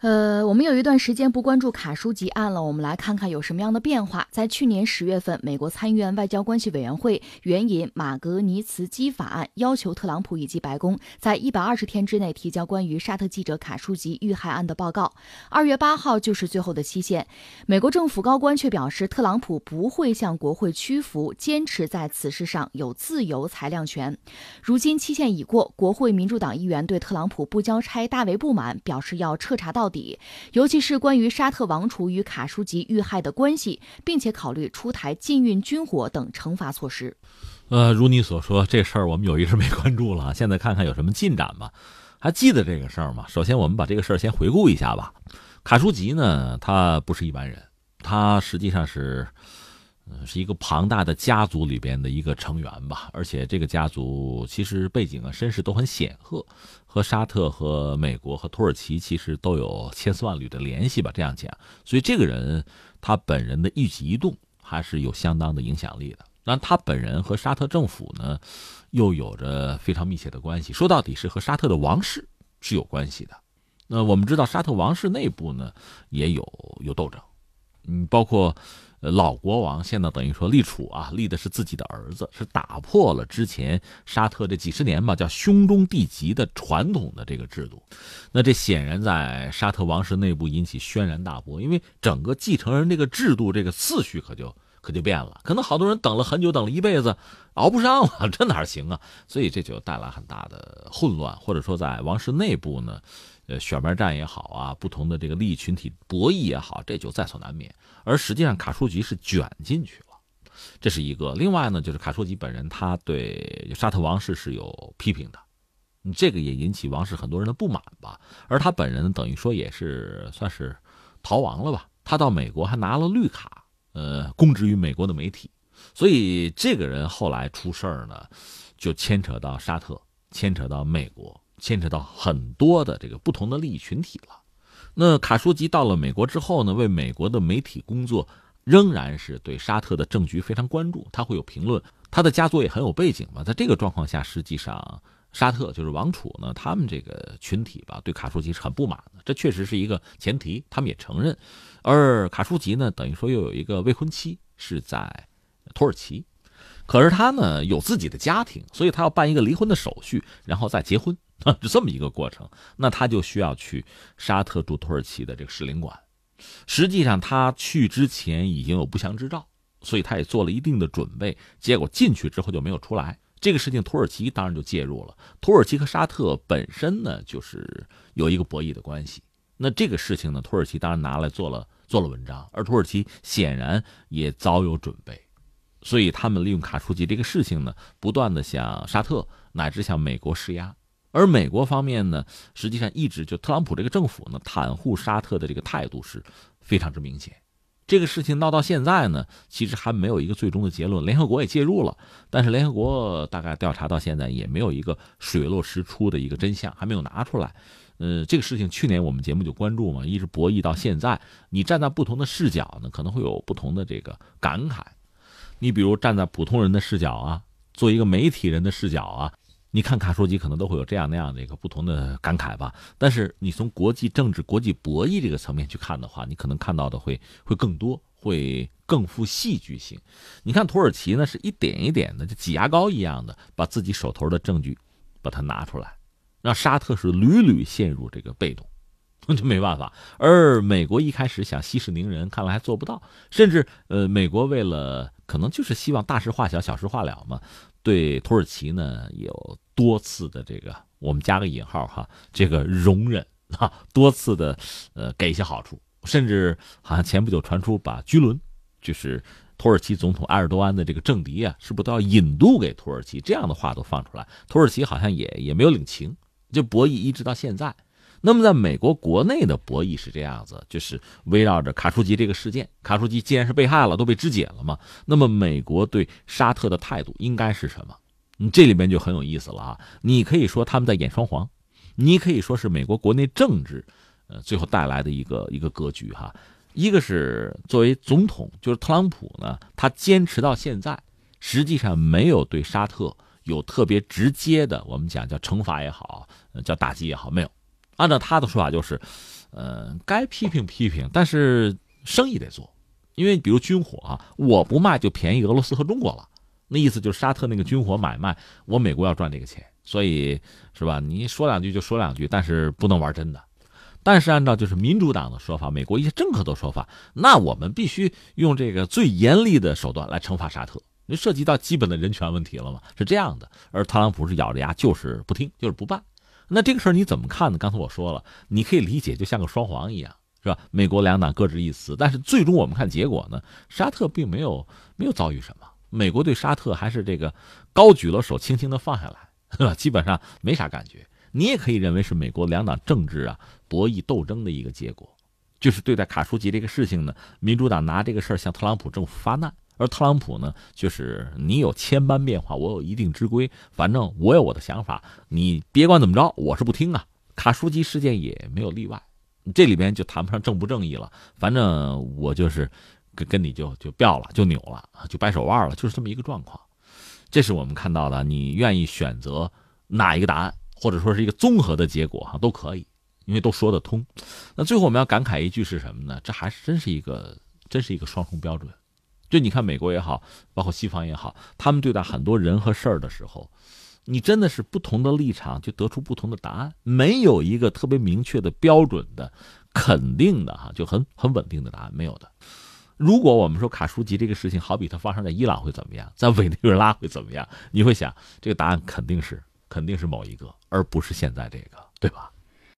呃，我们有一段时间不关注卡舒吉案了，我们来看看有什么样的变化。在去年十月份，美国参议院外交关系委员会援引马格尼茨基法案，要求特朗普以及白宫在一百二十天之内提交关于沙特记者卡舒吉遇害案的报告。二月八号就是最后的期限，美国政府高官却表示，特朗普不会向国会屈服，坚持在此事上有自由裁量权。如今期限已过，国会民主党议员对特朗普不交差大为不满，表示要彻查到。底，尤其是关于沙特王储与卡舒吉遇害的关系，并且考虑出台禁运军火等惩罚措施。呃，如你所说，这事儿我们有一直没关注了，现在看看有什么进展吧。还记得这个事儿吗？首先，我们把这个事儿先回顾一下吧。卡舒吉呢，他不是一般人，他实际上是。是一个庞大的家族里边的一个成员吧，而且这个家族其实背景啊、身世都很显赫，和沙特、和美国、和土耳其其实都有千丝万缕的联系吧。这样讲，所以这个人他本人的一举一动还是有相当的影响力的。那他本人和沙特政府呢，又有着非常密切的关系，说到底是和沙特的王室是有关系的。那我们知道，沙特王室内部呢也有有斗争，嗯，包括。老国王现在等于说立储啊，立的是自己的儿子，是打破了之前沙特这几十年吧，叫兄终弟及的传统的这个制度。那这显然在沙特王室内部引起轩然大波，因为整个继承人这个制度这个次序可就可就变了。可能好多人等了很久，等了一辈子，熬不上了，这哪行啊？所以这就带来很大的混乱，或者说在王室内部呢。呃，选边站也好啊，不同的这个利益群体博弈也好，这就在所难免。而实际上，卡舒吉是卷进去了，这是一个。另外呢，就是卡舒吉本人，他对沙特王室是有批评的，这个也引起王室很多人的不满吧。而他本人等于说也是算是逃亡了吧，他到美国还拿了绿卡，呃，供职于美国的媒体。所以这个人后来出事儿呢，就牵扯到沙特，牵扯到美国。牵扯到很多的这个不同的利益群体了。那卡舒吉到了美国之后呢，为美国的媒体工作，仍然是对沙特的政局非常关注。他会有评论，他的家族也很有背景嘛。在这个状况下，实际上沙特就是王储呢，他们这个群体吧，对卡舒吉是很不满的。这确实是一个前提，他们也承认。而卡舒吉呢，等于说又有一个未婚妻是在土耳其。可是他呢有自己的家庭，所以他要办一个离婚的手续，然后再结婚啊，就这么一个过程。那他就需要去沙特驻土耳其的这个使领馆。实际上他去之前已经有不祥之兆，所以他也做了一定的准备。结果进去之后就没有出来。这个事情土耳其当然就介入了。土耳其和沙特本身呢就是有一个博弈的关系。那这个事情呢，土耳其当然拿来做了做了文章，而土耳其显然也早有准备。所以他们利用卡舒吉这个事情呢，不断的向沙特乃至向美国施压，而美国方面呢，实际上一直就特朗普这个政府呢，袒护沙特的这个态度是非常之明显。这个事情闹到现在呢，其实还没有一个最终的结论，联合国也介入了，但是联合国大概调查到现在也没有一个水落石出的一个真相，还没有拿出来。呃，这个事情去年我们节目就关注嘛，一直博弈到现在，你站在不同的视角呢，可能会有不同的这个感慨。你比如站在普通人的视角啊，做一个媒体人的视角啊，你看卡舒吉可能都会有这样那样的一个不同的感慨吧。但是你从国际政治、国际博弈这个层面去看的话，你可能看到的会会更多，会更富戏剧性。你看土耳其呢，是一点一点的，就挤牙膏一样的把自己手头的证据把它拿出来，让沙特是屡屡陷入这个被动。那 就没办法，而美国一开始想息事宁人，看来还做不到。甚至，呃，美国为了可能就是希望大事化小，小事化了嘛，对土耳其呢有多次的这个，我们加个引号哈，这个容忍啊，多次的呃给一些好处，甚至好像前不久传出把居伦，就是土耳其总统埃尔多安的这个政敌啊，是不是都要引渡给土耳其？这样的话都放出来，土耳其好像也也没有领情，就博弈一直到现在。那么，在美国国内的博弈是这样子，就是围绕着卡舒吉这个事件。卡舒吉既然是被害了，都被肢解了嘛，那么美国对沙特的态度应该是什么？你这里面就很有意思了啊！你可以说他们在演双簧，你可以说是美国国内政治，呃，最后带来的一个一个格局哈。一个是作为总统，就是特朗普呢，他坚持到现在，实际上没有对沙特有特别直接的，我们讲叫惩罚也好，叫打击也好，没有。按照他的说法，就是呃，该批评批评，但是生意得做，因为比如军火啊，我不卖就便宜俄罗斯和中国了。那意思就是沙特那个军火买卖，我美国要赚这个钱，所以是吧？你说两句就说两句，但是不能玩真的。但是按照就是民主党的说法，美国一些政客的说法，那我们必须用这个最严厉的手段来惩罚沙特，那涉及到基本的人权问题了嘛？是这样的。而特朗普是咬着牙就是不听，就是不办。那这个事儿你怎么看呢？刚才我说了，你可以理解就像个双簧一样，是吧？美国两党各执一词，但是最终我们看结果呢，沙特并没有没有遭遇什么。美国对沙特还是这个高举了手，轻轻的放下来，是吧？基本上没啥感觉。你也可以认为是美国两党政治啊博弈斗争的一个结果，就是对待卡舒吉这个事情呢，民主党拿这个事儿向特朗普政府发难，而特朗普呢，就是你有千般变化，我有一定之规，反正我有我的想法，你别管怎么着，我是不听啊。卡舒吉事件也没有例外，这里边就谈不上正不正义了，反正我就是。跟跟你就就掉了，就扭了，就掰手腕了，就是这么一个状况。这是我们看到的。你愿意选择哪一个答案，或者说是一个综合的结果哈，都可以，因为都说得通。那最后我们要感慨一句是什么呢？这还是真是一个，真是一个双重标准。就你看美国也好，包括西方也好，他们对待很多人和事儿的时候，你真的是不同的立场就得出不同的答案，没有一个特别明确的标准的、肯定的哈，就很很稳定的答案，没有的。如果我们说卡舒吉这个事情，好比它发生在伊朗会怎么样，在委内瑞拉会怎么样？你会想，这个答案肯定是肯定是某一个，而不是现在这个，对吧？